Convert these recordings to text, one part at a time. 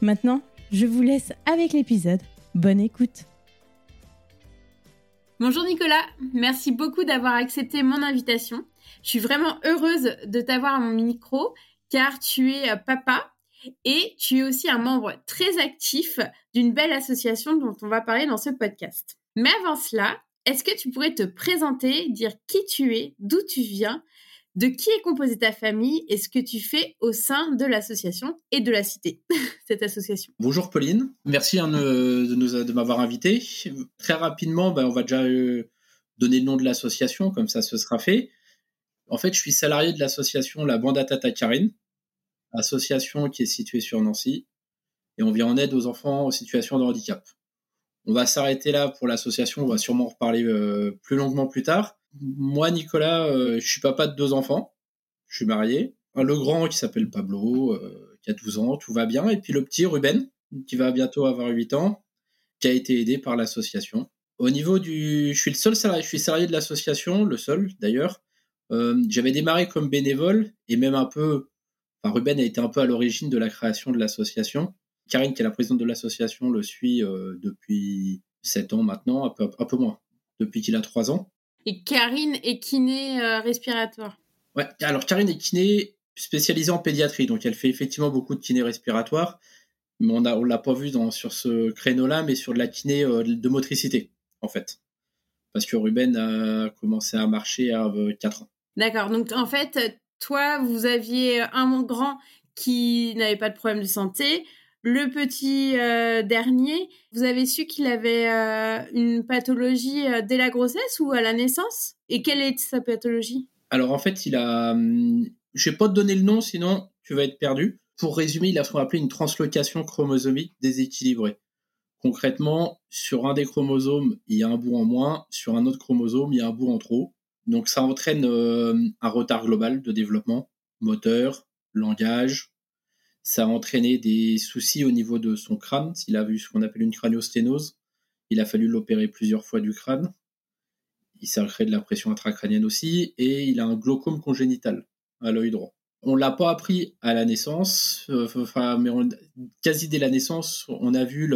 Maintenant, je vous laisse avec l'épisode. Bonne écoute. Bonjour Nicolas, merci beaucoup d'avoir accepté mon invitation. Je suis vraiment heureuse de t'avoir à mon micro car tu es papa et tu es aussi un membre très actif d'une belle association dont on va parler dans ce podcast. Mais avant cela, est-ce que tu pourrais te présenter, dire qui tu es, d'où tu viens, de qui est composée ta famille et ce que tu fais au sein de l'association et de la cité, cette association? Bonjour Pauline, merci hein, de, m'avoir invité. Très rapidement, ben, on va déjà euh, donner le nom de l'association, comme ça ce sera fait. En fait, je suis salarié de l'association La Bande Tata association qui est située sur Nancy, et on vient en aide aux enfants en situation de handicap. On va s'arrêter là pour l'association, on va sûrement en reparler euh, plus longuement plus tard. Moi, Nicolas, euh, je suis papa de deux enfants, je suis marié. Le grand qui s'appelle Pablo, euh, qui a 12 ans, tout va bien. Et puis le petit Ruben, qui va bientôt avoir 8 ans, qui a été aidé par l'association. Au niveau du... Je suis le seul salarié, je suis salarié de l'association, le seul d'ailleurs. J'avais démarré comme bénévole et même un peu... Ruben a été un peu à l'origine de la création de l'association. Karine, qui est la présidente de l'association, le suit euh, depuis 7 ans maintenant, peu, un peu moins, depuis qu'il a 3 ans. Et Karine est kiné euh, respiratoire. Ouais, alors Karine est kiné spécialisée en pédiatrie, donc elle fait effectivement beaucoup de kiné respiratoire, mais on ne on l'a pas vu dans, sur ce créneau-là, mais sur de la kiné euh, de motricité, en fait. Parce que Ruben a commencé à marcher à 4 ans. D'accord, donc en fait, toi, vous aviez un grand qui n'avait pas de problème de santé, le petit euh, dernier, vous avez su qu'il avait euh, une pathologie euh, dès la grossesse ou à la naissance? Et quelle est sa pathologie? Alors en fait, il a. Hum, je vais pas te donner le nom, sinon tu vas être perdu. Pour résumer, il a ce qu'on appelle une translocation chromosomique déséquilibrée. Concrètement, sur un des chromosomes, il y a un bout en moins, sur un autre chromosome, il y a un bout en trop. Donc ça entraîne un retard global de développement, moteur, langage, ça a entraîné des soucis au niveau de son crâne. Il a vu ce qu'on appelle une craniosténose. Il a fallu l'opérer plusieurs fois du crâne. Il s'est créé de la pression intracrânienne aussi. Et il a un glaucome congénital à l'œil droit. On l'a pas appris à la naissance, euh, mais quasi dès la naissance, on a vu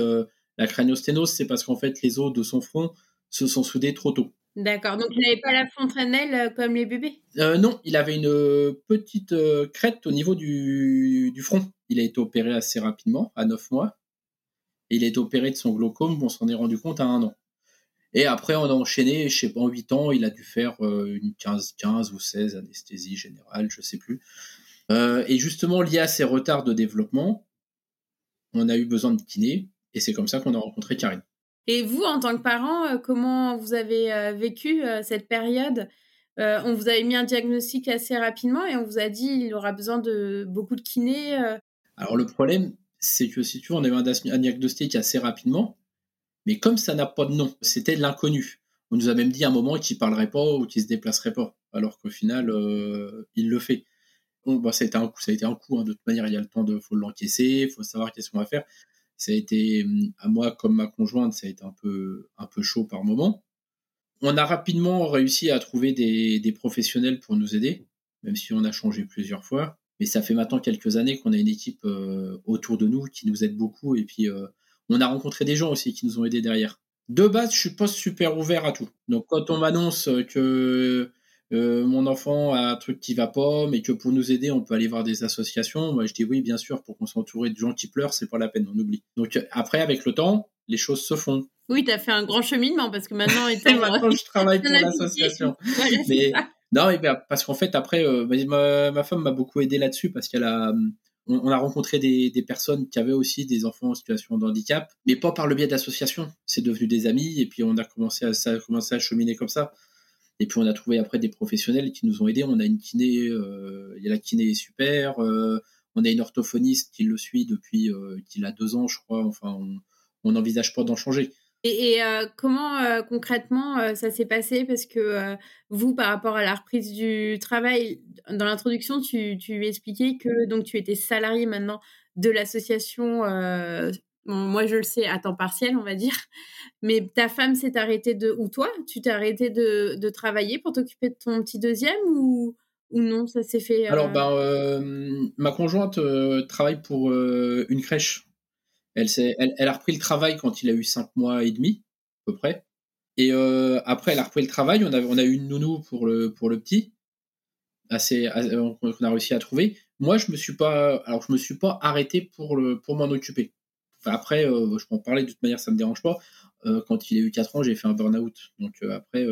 la craniosténose, c'est parce qu'en fait les os de son front se sont soudés trop tôt. D'accord. Donc, il n'avait pas la fontanelle euh, comme les bébés? Euh, Non, il avait une petite crête au niveau du, du, front. Il a été opéré assez rapidement, à 9 mois. Et il a été opéré de son glaucome, on s'en est rendu compte à un an. Et après, on a enchaîné, je sais pas, en 8 ans, il a dû faire une 15, 15 ou 16 anesthésie générale, je sais plus. et justement, lié à ces retards de développement, on a eu besoin de kiné. Et c'est comme ça qu'on a rencontré Karine. Et vous, en tant que parent, euh, comment vous avez euh, vécu euh, cette période? On vous avait mis un diagnostic assez rapidement et on vous a dit il aura besoin de beaucoup de kinés. Alors le problème, c'est que si tu veux, on avait un, diagnostic assez rapidement, mais comme ça n'a pas de nom, c'était de l'inconnu. On nous a même dit à un moment qu'il parlerait pas ou qu'il se déplacerait pas, alors qu'au final, il le fait. Bon, ça a été un coup, ça a été un coup. Hein. De toute manière, il y a le temps de, faut l'encaisser, faut savoir qu'est-ce qu'on va faire ça a été à moi comme ma conjointe, ça a été un peu un peu chaud par moment. On a rapidement réussi à trouver des, professionnels pour nous aider, même si on a changé plusieurs fois. Mais ça fait maintenant quelques années qu'on a une équipe euh, autour de nous qui nous aide beaucoup. Et puis, euh, on a rencontré des gens aussi qui nous ont aidés derrière. De base, je suis pas super ouvert à tout. Donc, quand on m'annonce que euh, mon enfant a un truc qui va pas, mais que pour nous aider, on peut aller voir des associations. Moi, je dis oui, bien sûr, pour qu'on s'entoure de gens qui pleurent, c'est pas la peine, on oublie. Donc après, avec le temps, les choses se font. Oui, tu as fait un grand cheminement parce que maintenant, maintenant je travaille pour l'association. mais non, mais ben, parce qu'en fait, après, euh, ma, femme m'a beaucoup aidé là-dessus parce qu'elle a on, a rencontré des, des, personnes qui avaient aussi des enfants en situation de handicap, mais pas par le biais d'associations. C'est devenu des amis et puis on a commencé à, ça a commencé à cheminer comme ça. Et puis on a trouvé après des professionnels qui nous ont aidés. On a une kiné, euh, il y a la kiné super. Euh, on a une orthophoniste qui le suit depuis euh, qu'il a deux ans, je crois. Enfin, on n'envisage pas d'en changer. Et, comment concrètement ça s'est passé? Parce que vous, par rapport à la reprise du travail, dans l'introduction, tu, tu expliquais que donc tu étais salarié maintenant de l'association moi, je le sais à temps partiel, on va dire. Mais ta femme s'est arrêtée de. Ou toi, tu t'es arrêté de, de, travailler pour t'occuper de ton petit deuxième ou, ou non Ça s'est fait. Alors, euh, ma conjointe euh, travaille pour une crèche. Elle, elle, elle, a repris le travail quand il a eu cinq mois et demi, à peu près. Et après, elle a repris le travail. On a, on a eu une nounou pour le, pour le petit. Assez, on a réussi à trouver. Moi, je me suis pas, alors je me suis pas arrêté pour le, pour m'en occuper après, euh, je peux en parler de toute manière, ça me dérange pas. Euh, quand il a eu 4 ans, j'ai fait un burn-out. Donc euh, après,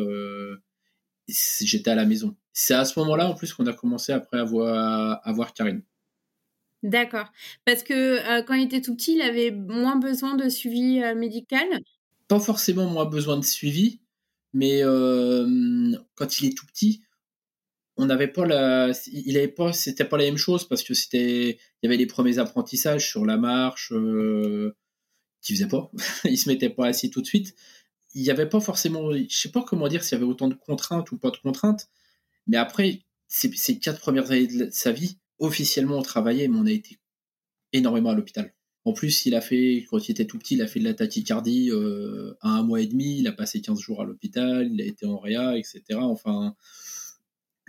j'étais à la maison. C'est à ce moment-là, en plus, qu'on a commencé après à voir, à voir Karine. D'accord. Parce que quand il était tout petit, il avait moins besoin de suivi médical? Pas forcément moins besoin de suivi, mais quand il est tout petit, on n'avait pas la, il avait pas, c'était pas la même chose parce que c'était, il y avait les premiers apprentissages sur la marche, euh, qui faisait pas, il se mettait pas assis tout de suite. Il y avait pas forcément, je sais pas comment dire s'il y avait autant de contraintes ou pas de contraintes, mais après ces, ces quatre premières années de sa vie, officiellement on travaillait, mais on a été énormément à l'hôpital. En plus, il a fait, quand il était tout petit, il a fait de la tachycardie euh, à un mois et demi, il a passé 15 jours à l'hôpital, il a été en réa, etc. Enfin,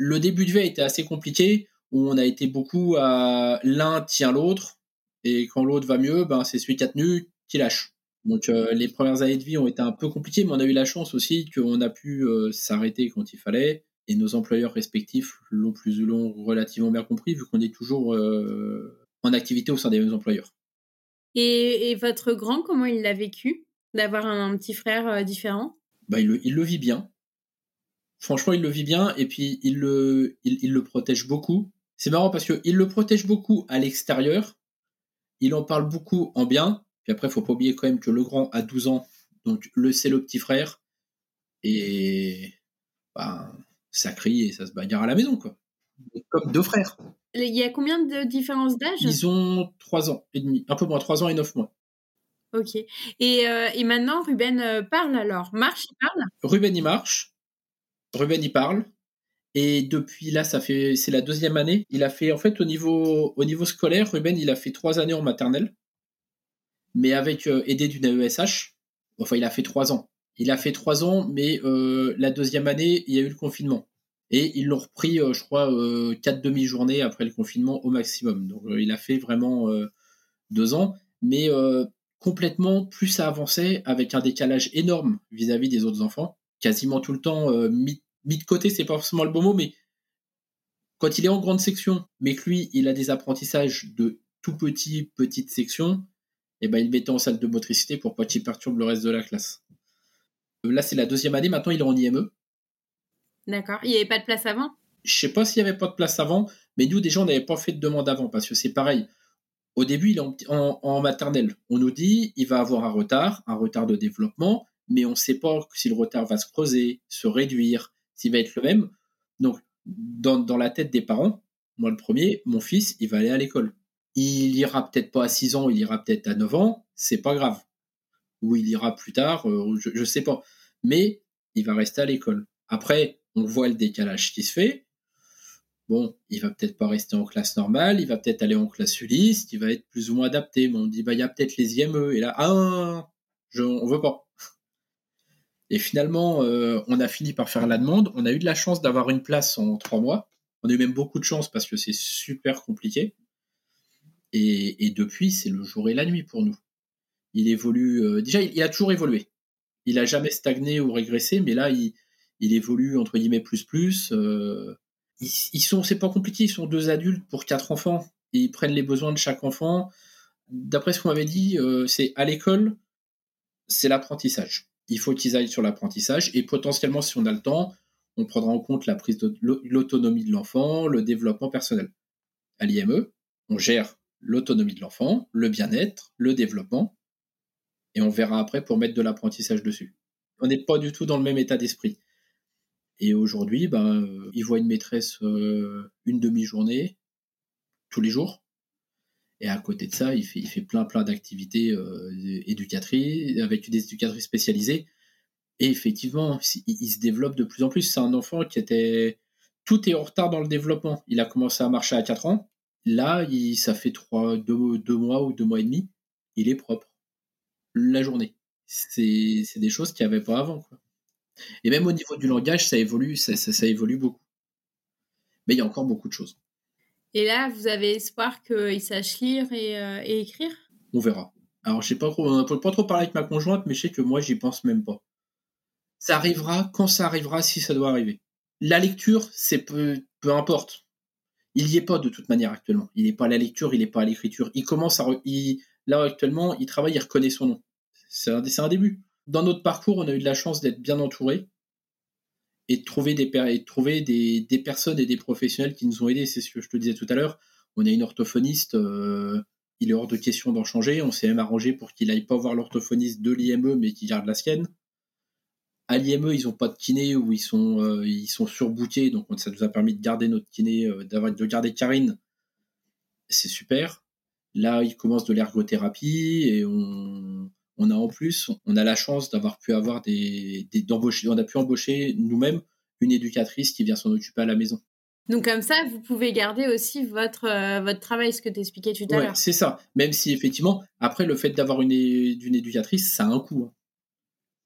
le début de vie a été assez compliqué, où on a été beaucoup à l'un tient l'autre, et quand l'autre va mieux, ben c'est celui qui a tenu qui lâche. Donc euh, les premières années de vie ont été un peu compliquées, mais on a eu la chance aussi qu'on a pu euh, s'arrêter quand il fallait, et nos employeurs respectifs l'ont plus ou l'ont relativement bien compris, vu qu'on est toujours euh, en activité au sein des mêmes employeurs. Et, votre grand, comment il l'a vécu d'avoir un, petit frère différent? Bah, il, il le vit bien franchement, il le vit bien et puis il le, il, le protège beaucoup. C'est marrant parce qu'il le protège beaucoup à l'extérieur. Il en parle beaucoup en bien. Puis après, faut pas oublier quand même que le grand a 12 ans. Donc, le c'est le petit frère. Et bah, ça crie et ça se bagarre à la maison, quoi. Comme deux frères. Il y a combien de différence d'âge? Ils ont 3 ans et demi. Un peu moins, 3 ans et 9 mois. Ok. Et, euh, et maintenant, Ruben euh, parle alors Marche, il parle? Ruben, il marche. Ruben y parle. Et depuis là, ça fait, c'est la deuxième année. Il a fait, en fait, au niveau, au niveau scolaire, Ruben, il a fait trois années en maternelle, mais avec euh, aidé d'une AESH. Enfin, il a fait trois ans. Il a fait trois ans, mais euh, la deuxième année, il y a eu le confinement. Et ils l'ont repris, euh, je crois, quatre demi-journées après le confinement au maximum. Donc, il a fait vraiment deux ans, mais complètement plus ça avançait, avec un décalage énorme vis à -vis des autres enfants quasiment tout le temps mis, mis, de côté, c'est pas forcément le bon mot, mais quand il est en grande section, mais que lui, il a des apprentissages de tout petit, petite section, et eh ben, il mettait en salle de motricité pour pas qu'il perturbe le reste de la classe. Là, c'est la deuxième année, maintenant il est en IME. D'accord. Il n'y avait pas de place avant? Je sais pas s'il n'y avait pas de place avant, mais nous, déjà, on n'avait pas fait de demande avant, parce que c'est pareil. Au début, il est en, maternelle. On nous dit il va avoir un retard, un retard de développement, mais on ne sait pas si le retard va se creuser, se réduire, s'il va être le même. Donc, dans, la tête des parents, moi le premier, mon fils, il va aller à l'école. Il ira peut-être pas à 6 ans, il ira peut-être à 9 ans, c'est pas grave. Ou il ira plus tard, euh, je, ne sais pas. Mais il va rester à l'école. Après, on voit le décalage qui se fait. Bon, il va peut-être pas rester en classe normale, il va peut-être aller en classe Ulysse, il va être plus ou moins adapté. Mais on dit, bah, il y a peut-être les IME. Et là, ah, je, on veut pas. Et finalement, euh, on a fini par faire la demande. On a eu de la chance d'avoir une place en trois mois. On a eu même beaucoup de chance parce que c'est super compliqué. Et, depuis, c'est le jour et la nuit pour nous. Il évolue. Euh, déjà, il, a toujours évolué. Il a jamais stagné ou régressé, mais là, il, évolue entre guillemets plus plus. Euh, ils, sont, c'est pas compliqué. Ils sont deux adultes pour quatre enfants. ils prennent les besoins de chaque enfant. D'après ce qu'on m'avait dit, c'est à l'école, c'est l'apprentissage il faut qu'ils aillent sur l'apprentissage et potentiellement, si on a le temps, on prendra en compte la prise l'autonomie de l'enfant, le développement personnel. À l'IME, on gère l'autonomie de l'enfant, le bien-être, le développement, et on verra après pour mettre de l'apprentissage dessus. On n'est pas du tout dans le même état d'esprit. Et aujourd'hui, ben, euh, il voit une maîtresse euh, une demi-journée tous les jours. Et à côté de ça, il fait, plein, plein d'activités euh, éducatrices, avec des éducatrices spécialisées. Et effectivement, il, se développe de plus en plus. C'est un enfant qui était. Tout est en retard dans le développement. Il a commencé à marcher à 4 ans. Là, ça fait 3, 2, mois ou 2 mois et demi. Il est propre. La journée. C'est des choses qu'il n'y avait pas avant. Et même au niveau du langage, ça évolue, ça, ça évolue beaucoup. Mais il y a encore beaucoup de choses. Et là, vous avez espoir qu'il sache lire euh, et, écrire? On verra. Alors, je sais pas trop, on n'a pas trop parlé avec ma conjointe, mais je sais que moi, j'y pense même pas. Ça arrivera quand ça arrivera, si ça doit arriver. La lecture, c'est peu, peu importe. Il y est pas de toute manière actuellement. Il n'est pas à la lecture, il n'est pas à l'écriture. Il commence à, là actuellement, il travaille, il reconnaît son nom. C'est un, un début. Dans notre parcours, on a eu de la chance d'être bien entouré et de trouver des, et trouver des, des, personnes et des professionnels qui nous ont aidés. C'est ce que je te disais tout à l'heure. On a une orthophoniste, euh, il est hors de question d'en changer. On s'est même arrangé pour qu'il aille pas voir l'orthophoniste de l'IME, mais qu'il garde la sienne. À l'IME, ils n'ont pas de kiné ou ils sont, euh, ils sont donc ça nous a permis de garder notre kiné, euh, de garder Karine. C'est super. Là, il commence de l'ergothérapie et on, on a en plus, on a la chance d'avoir pu avoir des, d'embaucher, on a pu embaucher nous-mêmes une éducatrice qui vient s'en occuper à la maison. Donc comme ça, vous pouvez garder aussi votre, euh, votre travail, ce que tu expliquais tout à l'heure. C'est ça. Même si effectivement, après le fait d'avoir une, une éducatrice, ça a un coût. Hein.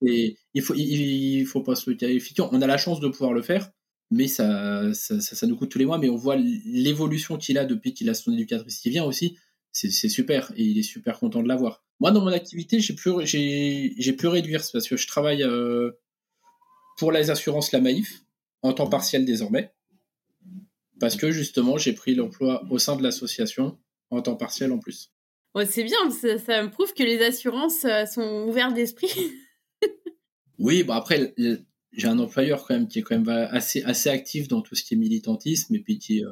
Et il faut, il, faut pas se le qualifier. On a la chance de pouvoir le faire, mais ça, ça, ça nous coûte tous les mois. Mais on voit l'évolution qu'il a depuis qu'il a son éducatrice qui vient aussi c'est super et il est super content de l'avoir. Moi, dans mon activité, j'ai pu, j'ai, pu réduire parce que je travaille euh, pour les assurances La Maïf en temps partiel désormais parce que justement, j'ai pris l'emploi au sein de l'association en temps partiel en plus. c'est bien, ça, me prouve que les assurances euh, sont ouvertes d'esprit. oui, bon après, j'ai un employeur quand même qui est quand même assez, assez actif dans tout ce qui est militantisme et puis qui, euh,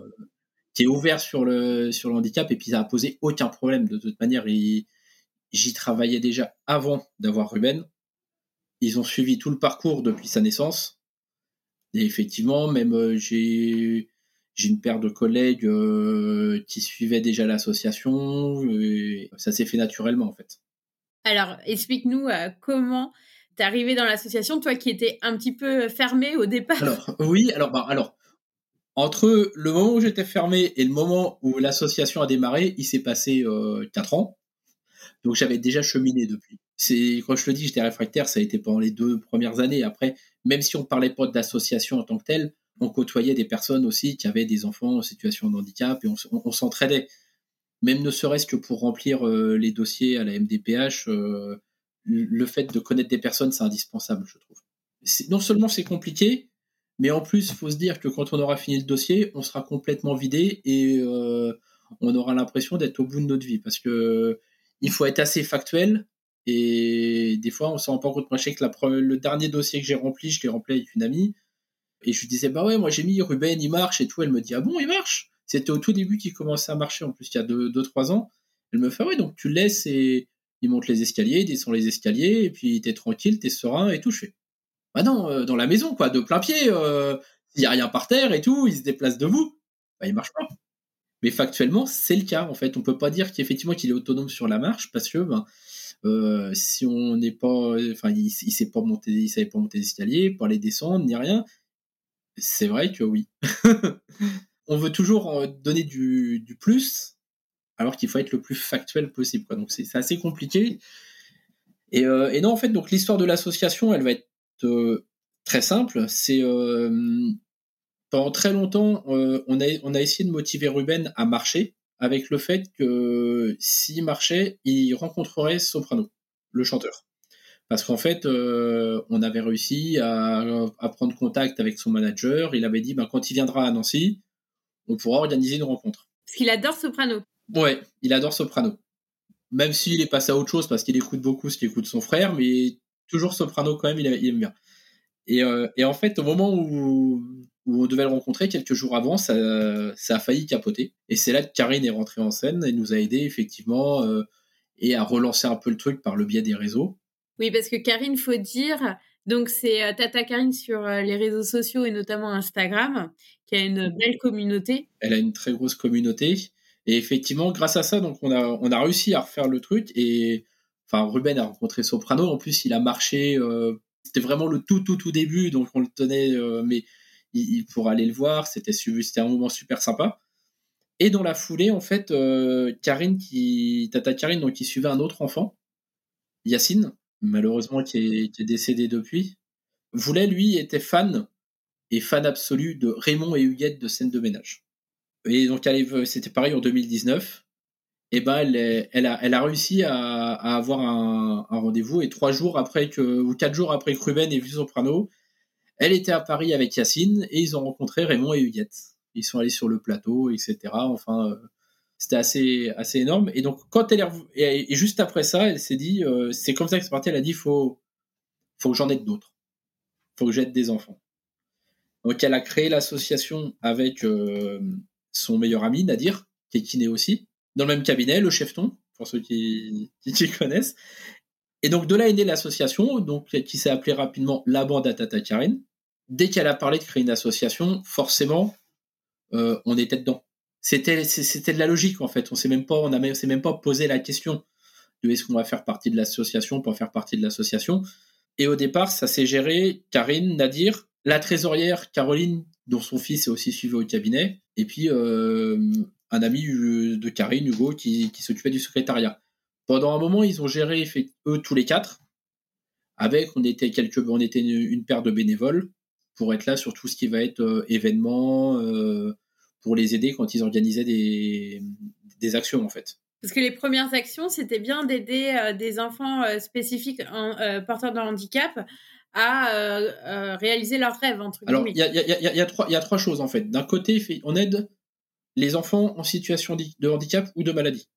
qui est ouvert sur le, sur le handicap et puis ça a posé aucun problème. De toute manière, j'y travaillais déjà avant d'avoir Ruben. Ils ont suivi tout le parcours depuis sa naissance. Et effectivement, même euh, j'ai j'ai une paire de collègues euh, qui suivaient déjà l'association. Ça s'est fait naturellement en fait. Alors, explique-nous euh, comment t'es arrivé dans l'association, toi qui étais un petit peu fermé au départ. Alors, oui, alors, bah, alors entre le moment où j'étais fermé et le moment où l'association a démarré, il s'est passé euh, 4 ans. Donc j'avais déjà cheminé depuis. C'est quand je le dis, j'étais réfractaire, ça a été pendant les deux premières années. Après, même si on parlait pas d'association en tant que telle, on côtoyait des personnes aussi qui avaient des enfants en situation de handicap et on, s'entraidait. Même ne serait-ce que pour remplir euh, les dossiers à la MDPH, euh, le fait de connaître des personnes, c'est indispensable, je trouve. non seulement c'est compliqué, mais en plus, il faut se dire que quand on aura fini le dossier, on sera complètement vidé et euh, on aura l'impression d'être au bout de notre vie. Parce que il faut être assez factuel. Et des fois, on s'en rend pas compte. Moi, je que le dernier dossier que j'ai rempli, je l'ai rempli avec une amie. Et je lui disais, bah ouais, moi j'ai mis Ruben, il marche et tout. Elle me dit, ah bon, il marche? C'était au tout début qu'il commençait à marcher, en plus, il y a 2-3 ans. Elle me fait, ah ouais, donc tu le laisses et il monte les escaliers, il descend les escaliers, et puis t'es tranquille, t'es serein et tout. Je fais, bah non, euh, dans la maison, quoi, de plein pied, euh, il n'y a rien par terre et tout, il se déplace debout. Bah, il marche pas. Mais factuellement, c'est le cas. En fait, on peut pas dire qu'effectivement qu'il est autonome sur la marche parce que ben, euh, si on n'est pas, enfin, il, il sait pas monter, il savait pas monter les escaliers, pas les descendre, ni rien. C'est vrai que oui. on veut toujours donner du, du plus, alors qu'il faut être le plus factuel possible. Quoi. Donc c'est assez compliqué. Et, et, non, en fait, donc l'histoire de l'association, elle va être euh, très simple. C'est euh, pendant très longtemps, euh, on, a, on a essayé de motiver Ruben à marcher avec le fait que s'il marchait, il rencontrerait Soprano, le chanteur. Parce qu'en fait, on avait réussi à, prendre contact avec son manager. Il avait dit, ben, quand il viendra à Nancy, on pourra organiser une rencontre. Parce qu'il adore Soprano. Ouais, il adore Soprano. Même s'il est passé à autre chose parce qu'il écoute beaucoup ce qu'écoute son frère, mais toujours soprano quand même, il, aime bien. Euh, et, en fait, au moment où, on devait le rencontrer, quelques jours avant, ça, a failli capoter. Et c'est là que Karine est rentrée en scène et nous a aidé effectivement euh, et à relancer un peu le truc par le biais des réseaux. Oui, parce que Karine, faut dire, donc c'est euh, Tata Karine sur les réseaux sociaux et notamment Instagram, qui a une belle communauté. Elle a une très grosse communauté. Et effectivement, grâce à ça, donc on a, on a réussi à refaire le truc et Enfin, Ruben a rencontré Soprano. En plus, il a marché. Euh, c'était vraiment le tout, tout, tout début, donc on le tenait, euh, mais il, pour aller le voir, c'était c'était un moment super sympa. Et dans la foulée, en fait, euh, Karine qui, Tata Karine, donc qui suivait un autre enfant, Yacine, malheureusement qui est, décédé depuis, voulait lui était fan et fan absolu de Raymond et Huguette de scène de ménage. Et donc c'était pareil en 2019 et eh ben elle, a, réussi à, avoir un, rendez-vous et trois jours après que ou quatre jours après que Ruben ait vu Soprano, elle était à Paris avec Yacine et ils ont rencontré Raymond et Huguette. Ils sont allés sur le plateau, etc. Enfin, euh, c'était assez assez énorme. Et donc quand elle et, juste après ça, elle s'est dit, euh, c'est comme ça que c'est parti. Elle a dit, faut faut que j'en aide d'autres, faut que j'aide des enfants. Donc elle a créé l'association avec euh, son meilleur ami Nadir, qui est kiné aussi dans le même cabinet, le chefton, pour ceux qui, qui, connaissent. Et donc de là est née l'association, donc qui s'est appelée rapidement la bande à Tata Karine. Dès qu'elle a parlé de créer une association, forcément, euh, on était dedans. C'était c'était de la logique en fait. On s'est même pas on a s'est même pas posé la question de est-ce qu'on va faire partie de l'association pour faire partie de l'association. Et au départ, ça s'est géré Karine, Nadir, la trésorière Caroline, dont son fils est aussi suivi au cabinet, et puis euh, un ami euh, de Karine, Hugo, qui, s'occupait du secrétariat. Pendant un moment, ils ont géré eux tous les quatre. Avec, on était quelques, on était une, paire de bénévoles pour être là sur tout ce qui va être euh, événements, euh, pour les aider quand ils organisaient des, des actions en fait. Parce que les premières actions, c'était bien d'aider des enfants spécifiques en, porteurs de handicap à réaliser leurs rêves. Entre Alors, il y a, y, a, y a, trois choses en fait. D'un côté, on aide les enfants en situation de handicap ou de maladie.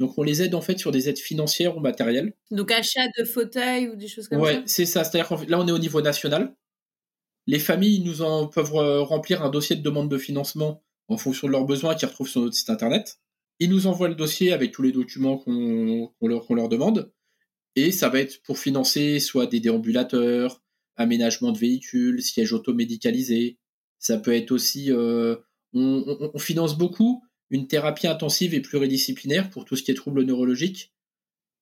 Donc on les aide en fait sur des aides financières ou matérielles. Donc achat de fauteuils ou des choses comme ça? Ouais, c'est ça. C'est-à-dire que là on est au niveau national. Les familles nous en peuvent euh, remplir un dossier de demande de financement en fonction de leurs besoins qu'ils retrouvent sur notre site internet. Ils nous envoient le dossier avec tous les documents qu'on leur, leur, demande. Et ça va être pour financer soit des déambulateurs, aménagement de véhicules, sièges automédicalisés. Ça peut être aussi euh, on, finance beaucoup une thérapie intensive et pluridisciplinaire pour tout ce qui est troubles neurologiques,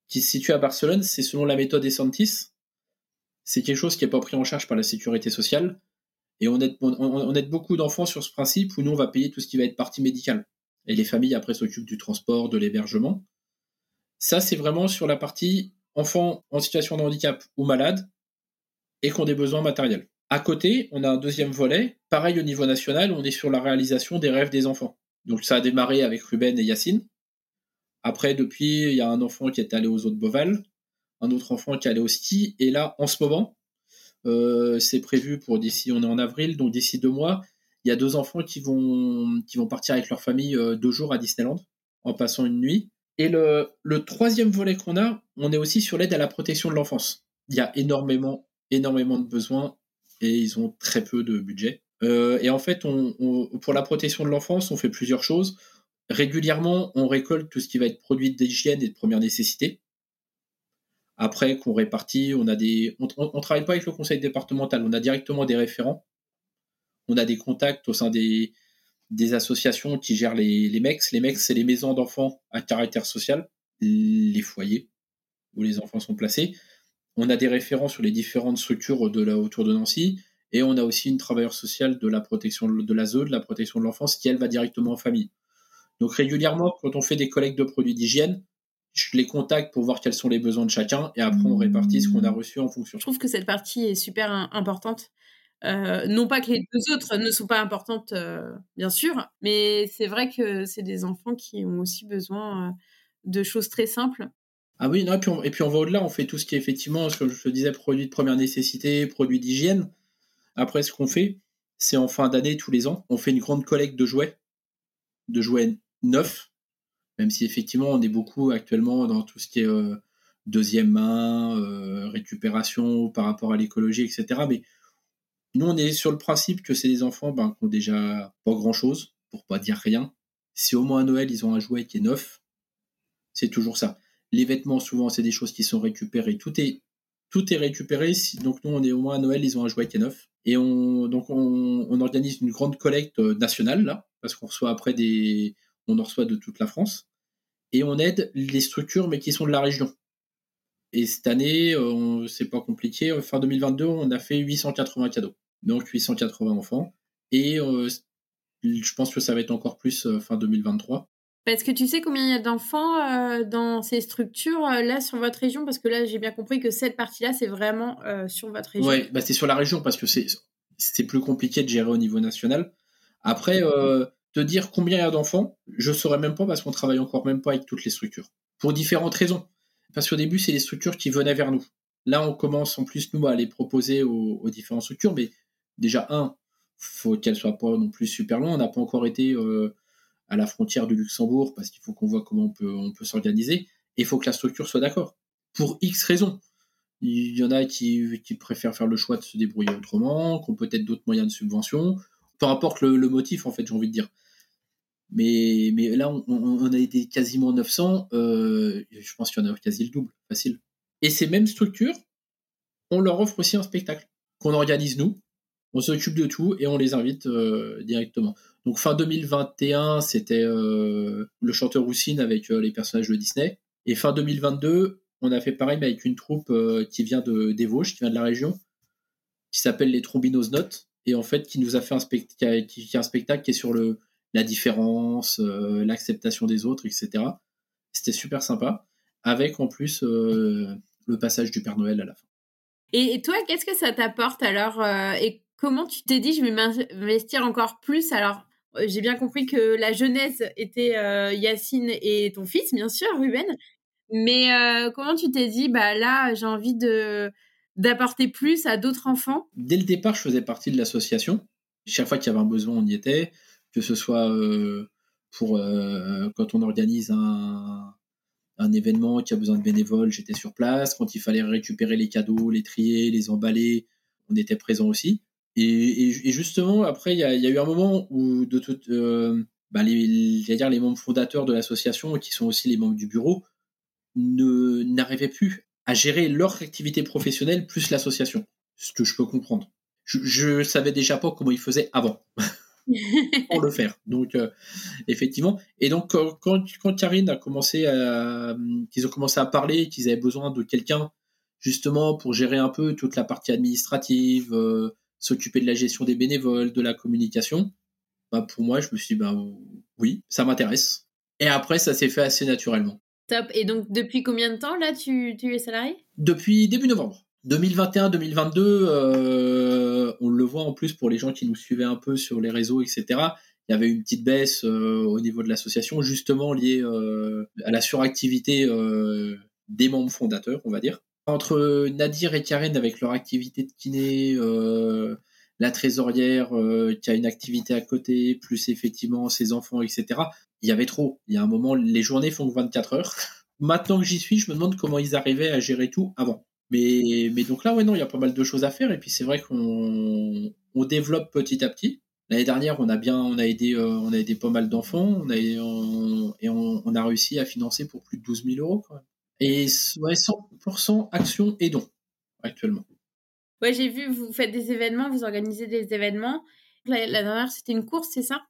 qui se situe à Barcelone. C'est selon la méthode Essantis. C'est quelque chose qui n'est pas pris en charge par la sécurité sociale. Et on aide, on, aide beaucoup d'enfants sur ce principe où nous, on va payer tout ce qui va être partie médicale. Et les familles, après, s'occupent du transport, de l'hébergement. Ça, c'est vraiment sur la partie enfants en situation de handicap ou malades et qui ont des besoins matériels. À côté, on a un deuxième volet. Pareil au niveau national, on est sur la réalisation des rêves des enfants. Donc ça a démarré avec Ruben et Yacine. Après, depuis, il y a un enfant qui est allé aux eaux de Boval, un autre enfant qui est allé au ski. Et là, en ce moment, c'est prévu pour d'ici, on est en avril, donc d'ici deux mois, il y a deux enfants qui vont, qui vont partir avec leur famille deux jours à Disneyland en passant une nuit. Et le troisième volet qu'on a, on est aussi sur l'aide à la protection de l'enfance. Il y a énormément, énormément de besoins et ils ont très peu de budget. Euh, et en fait, on, pour la protection de l'enfance, on fait plusieurs choses. Régulièrement, on récolte tout ce qui va être produit d'hygiène et de première nécessité. Après, qu'on répartit, on a des, on, on, travaille pas avec le conseil départemental, on a directement des référents. On a des contacts au sein des, des associations qui gèrent les, les MEX. Les MEX, c'est les maisons d'enfants à caractère social, les foyers où les enfants sont placés. On a des référents sur les différentes structures autour de Nancy. Et on a aussi une travailleuse sociale de la protection de la zone, de la protection de l'enfance, qui elle va directement en famille. Donc régulièrement, quand on fait des collectes de produits d'hygiène, je les contacte pour voir quels sont les besoins de chacun et après on répartit ce qu'on a reçu en fonction. Je trouve que cette partie est super importante euh, non pas que les deux autres ne sont pas importantes, euh, bien sûr, mais c'est vrai que c'est des enfants qui ont aussi besoin euh, de choses très simples. Ah oui, non, et, puis on, va au-delà, on fait tout ce qui est effectivement, ce que je te disais, produits de première nécessité, produits d'hygiène. Après, ce qu'on fait, c'est en fin d'année, tous les ans, on fait une grande collecte de jouets, de jouets neufs, même si effectivement on est beaucoup actuellement dans tout ce qui est deuxième main, récupération par rapport à l'écologie, etc. Mais nous, on est sur le principe que c'est des enfants ben, qui ont déjà pas grand-chose, pour pas dire rien. Si au moins à Noël, ils ont un jouet qui est neuf, c'est toujours ça. Les vêtements, souvent, c'est des choses qui sont récupérées. Tout est, tout est récupéré. Donc nous, on est au moins à Noël, ils ont un jouet qui est neuf. Et on, donc on, organise une grande collecte euh, nationale, là, parce qu'on reçoit après des... On en reçoit de toute la France. Et on aide les structures, mais qui sont de la région. Et cette année, euh, c'est pas compliqué. Fin 2022, on a fait 880 cadeaux. Donc 880 enfants. Et euh, je pense que ça va être encore plus euh, fin 2023. Parce que tu sais combien il y a d'enfants dans ces structures là sur votre région? Parce que là, j'ai bien compris que cette partie-là, c'est vraiment sur votre région. Oui, bah c'est sur la région parce que c'est plus compliqué de gérer au niveau national. Après, te dire combien il y a d'enfants, je ne saurais même pas parce qu'on travaille encore même pas avec toutes les structures. Pour différentes raisons. Parce qu'au début, c'est les structures qui venaient vers nous. Là, on commence en plus, nous, à les proposer aux, différentes structures. Mais déjà, un, faut qu'elles soient pas non plus super loin. On n'a pas encore été euh, à la frontière du Luxembourg parce qu'il faut qu'on voit comment on peut, on peut s'organiser. Et il faut que la structure soit d'accord. Pour X raisons. Il y en a qui, préfèrent faire le choix de se débrouiller autrement, qui ont peut-être d'autres moyens de subvention. Peu importe le, motif, en fait, j'ai envie de dire. Mais, mais là, on, a été quasiment 900. Euh, je pense qu'il y en a quasi le double, facile. Et ces mêmes structures, on leur offre aussi un spectacle qu'on organise nous. On s'occupe de tout et on les invite euh, directement. Donc fin 2021, c'était euh, le chanteur Roussine avec les personnages de Disney. Et fin 2022, on a fait pareil mais avec une troupe qui vient de, des Vosges, qui vient de la région, qui s'appelle les Trombinos Notes. Et en fait, qui nous a fait un, spectacle qui, est sur la différence, euh, l'acceptation des autres, etc. C'était super sympa, avec en plus euh, le passage du Père Noël à la fin. Et, toi, qu'est-ce que ça t'apporte alors euh, comment tu t'es dit, je vais m'investir encore plus? Alors, j'ai bien compris que la jeunesse était Yacine et ton fils, bien sûr, Ruben. Mais comment tu t'es dit, bah là, j'ai envie de d'apporter plus à d'autres enfants? Dès le départ, je faisais partie de l'association. Chaque fois qu'il y avait un besoin, on y était que ce soit euh, pour euh, quand on organise un, un événement qui a besoin de bénévoles, j'étais sur place. Quand il fallait récupérer les cadeaux, les trier, les emballer, on était présent aussi. Et, justement, après, il y, a, eu un moment où de tout, euh, bah, les, dire les membres fondateurs de l'association, qui sont aussi les membres du bureau, ne n'arrivaient plus à gérer leur activité professionnelle plus l'association. Ce que je peux comprendre. Je, je savais déjà pas comment ils faisaient avant. pour le faire. Donc, euh, effectivement. Et donc, quand, quand Karine a commencé à, qu'ils ont commencé à parler, qu'ils avaient besoin de quelqu'un, justement, pour gérer un peu toute la partie administrative, euh, s'occuper de la gestion des bénévoles, de la communication, bah, pour moi, je me suis dit, bah, oui, ça m'intéresse. Et après, ça s'est fait assez naturellement. Top. Et donc, depuis combien de temps, là, tu, tu es salarié? Depuis début novembre. 2021-2022, euh, on le voit en plus pour les gens qui nous suivaient un peu sur les réseaux, etc. Il y avait une petite baisse euh, au niveau de l'association, justement liée euh, à la suractivité des membres fondateurs, on va dire. Entre Nadir et Karen avec leur activité de kiné, la trésorière qui a une activité à côté, plus effectivement ses enfants, etc. Il y avait trop. Il y a un moment, les journées font que 24 heures. Maintenant que j'y suis, je me demande comment ils arrivaient à gérer tout avant. Mais, mais donc là, ouais, non, il y a pas mal de choses à faire. Et puis c'est vrai qu'on on développe petit à petit. L'année dernière, on a bien, on a aidé, euh, on a aidé pas mal d'enfants, on a, et on, a réussi à financer pour plus de 12 000 euros quand. Et ouais, 100% action et dons actuellement. Ouais, j'ai vu, vous faites des événements, vous organisez des événements. La, dernière, c'était une course, c'est ça?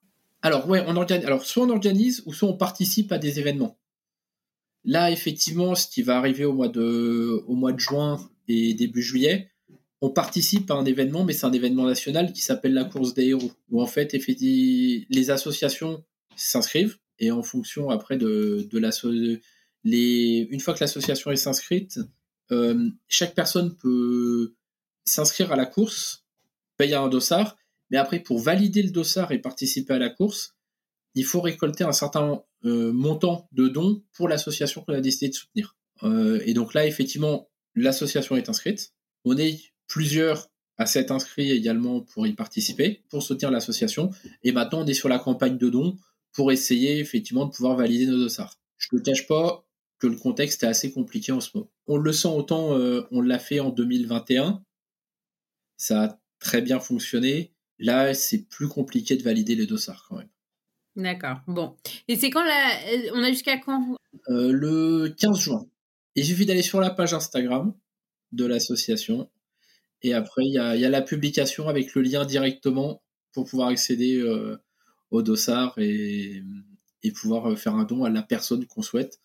Alors ouais, on organise. Alors soit on organise ou soit on participe à des événements. Là, effectivement, ce qui va arriver au mois de, au mois de juin et début juillet, on participe à un événement, mais c'est un événement national qui s'appelle la course des héros, où en fait, les associations s'inscrivent et en fonction après de, de la, une fois que l'association est inscrite, euh, chaque personne peut s'inscrire à la course, payer un dossard, mais après pour valider le dossard et participer à la course, il faut récolter un certain euh, montant de dons pour l'association qu'on a décidé de soutenir. Euh, et donc là, effectivement, l'association est inscrite. On est plusieurs à s'être inscrits également pour y participer, pour soutenir l'association. Et maintenant, on est sur la campagne de dons pour essayer effectivement de pouvoir valider nos dossards. Je ne te cache pas que le contexte est assez compliqué en ce moment. On le sent autant, euh, on l'a fait en 2021. Ça a très bien fonctionné. Là, c'est plus compliqué de valider les dossards quand même. D'accord. Bon. Et c'est quand là On a jusqu'à quand? Euh, Le 15 juin. Il suffit d'aller sur la page Instagram de l'association et après, il y a, la publication avec le lien directement pour pouvoir accéder euh, au dossard et, pouvoir euh, faire un don à la personne qu'on souhaite,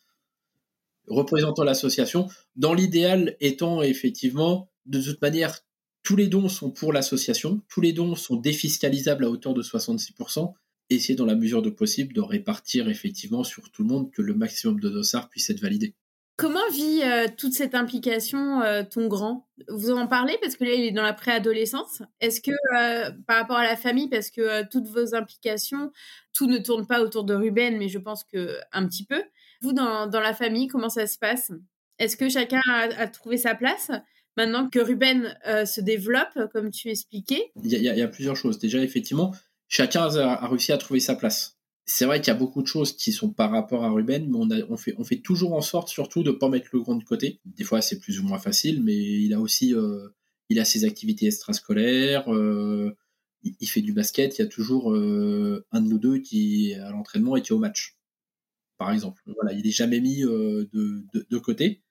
représentant l'association. Dans l'idéal étant effectivement, de toute manière, tous les dons sont pour l'association, tous les dons sont défiscalisables à hauteur de 66%. Essayer dans la mesure de possible de répartir effectivement sur tout le monde que le maximum de dossards puisse être validé. Comment vit euh, toute cette implication euh, ton grand? Vous en parlez parce que là, il est dans la préadolescence. Est-ce que euh, par rapport à la famille, parce que toutes vos implications, tout ne tourne pas autour de Ruben, mais je pense que un petit peu. Dans, la famille, comment ça se passe? Est-ce que chacun a, trouvé sa place? Maintenant que Ruben se développe, comme tu expliquais. Il y, a plusieurs choses. Déjà, effectivement, chacun a réussi à trouver sa place. C'est vrai qu'il y a beaucoup de choses qui sont par rapport à Ruben, mais on, fait, on fait toujours en sorte surtout de ne pas mettre le grand de côté. Des fois, c'est plus ou moins facile, mais il a aussi euh, il a ses activités extrascolaires, euh, il, fait du basket, il y a toujours euh, un de nous deux qui est à l'entraînement et qui est au match, par exemple. Voilà, il n'est jamais mis de, de, côté.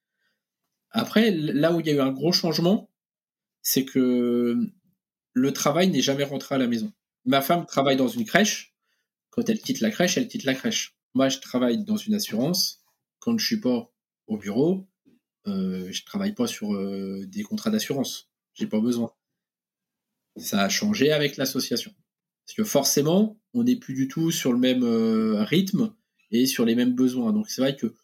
Après, là où il y a eu un gros changement, c'est que le travail n'est jamais rentré à la maison. Ma femme travaille dans une crèche, quand elle quitte la crèche, elle quitte la crèche. Moi, je travaille dans une assurance. Quand je suis pas au bureau, euh, je travaille pas sur euh, des contrats d'assurance. J'ai pas besoin. Ça a changé avec l'association. Parce que forcément, on n'est plus du tout sur le même euh, rythme et sur les mêmes besoins. Donc c'est vrai que.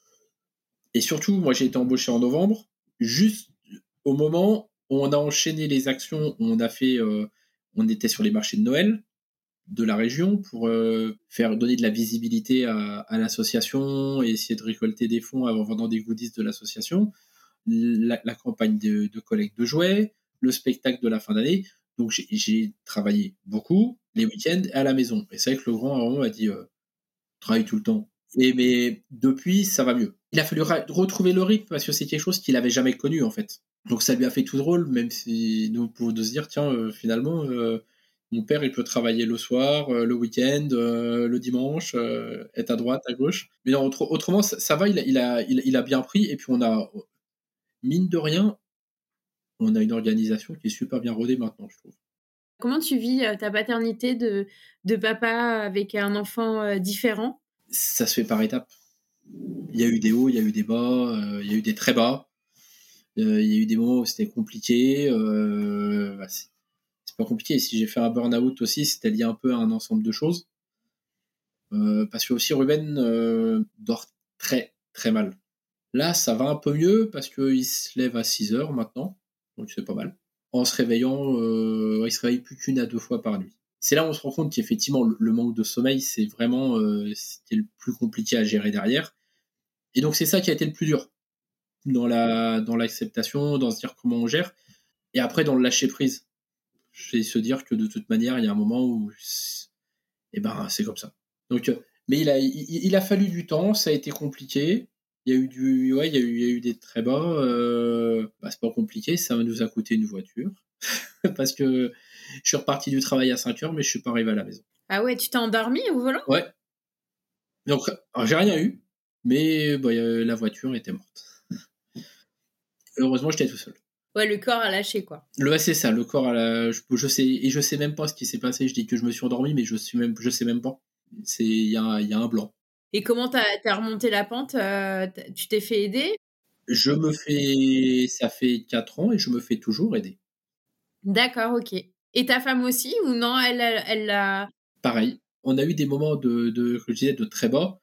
Et surtout, moi j'ai été embauché en novembre, juste au moment où on a enchaîné les actions, on a fait. Euh, on était sur les marchés de Noël, de la région pour euh, faire donner de la visibilité à, l'association et essayer de récolter des fonds en vendant des goodies de l'association, la, campagne de, collecte de jouets, le spectacle de la fin d'année. Donc j'ai travaillé beaucoup les week-ends à la maison. Et c'est vrai que le grand m'a dit euh, travaille tout le temps. Et mais depuis ça va mieux. Il a fallu retrouver le rythme parce que c'est quelque chose qu'il avait jamais connu en fait. Donc ça lui a fait tout drôle, même si nous pouvons se dire tiens euh, finalement mon père, il peut travailler le soir, euh, le week-end, euh, le dimanche, euh, être à droite, à gauche. Mais autrement, ça, va, il a, il, a, bien pris. Et puis, on a, mine de rien, on a une organisation qui est super bien rodée maintenant, je trouve. Comment tu vis ta paternité de, de papa avec un enfant différent? Ça se fait par étapes. Il y a eu des hauts, il y a eu des bas, il y a eu des très bas. il y a eu des moments où c'était compliqué. Bah, compliqué. si j'ai fait un burn-out aussi, c'était lié un peu à un ensemble de choses. Euh, parce que aussi Ruben euh, dort très très mal. Là, ça va un peu mieux parce qu'il se lève à 6 heures maintenant, donc c'est pas mal. En se réveillant, euh, il se réveille plus qu'une à deux fois par nuit. C'est là où on se rend compte qu'effectivement, le, manque de sommeil, c'est vraiment est le plus compliqué à gérer derrière. Et donc, c'est ça qui a été le plus dur. dans la dans l'acceptation, dans se dire comment on gère, et après dans le lâcher prise. C'est se dire que de toute manière, il y a un moment où, eh ben, c'est comme ça. Donc, euh, mais il a, il, a fallu du temps, ça a été compliqué. Il y a eu du, ouais, il y a eu, il y a eu des très bas. Euh, bah, c'est pas compliqué, ça nous a coûté une voiture parce que je suis reparti du travail à 5 heures, mais je suis pas arrivé à la maison. Ah ouais, tu t'es endormi au volant? Ouais. Donc, j'ai rien eu, mais bah, la voiture était morte. Heureusement, j'étais tout seul. Ouais, le corps a lâché, quoi. Le, c'est ça, le corps a lâché. Je, sais, et je sais même pas ce qui s'est passé. Je dis que je me suis endormi, mais je suis même, je sais même pas. C'est, il y a, y a, un blanc. Et comment t'as as remonté la pente euh, Tu t'es fait aider? Je me fais, ça fait 4 ans et je me fais toujours aider. D'accord, ok. Et ta femme aussi ou non Elle, elle, l'a. Pareil. On a eu des moments de, de, je disais, de très bas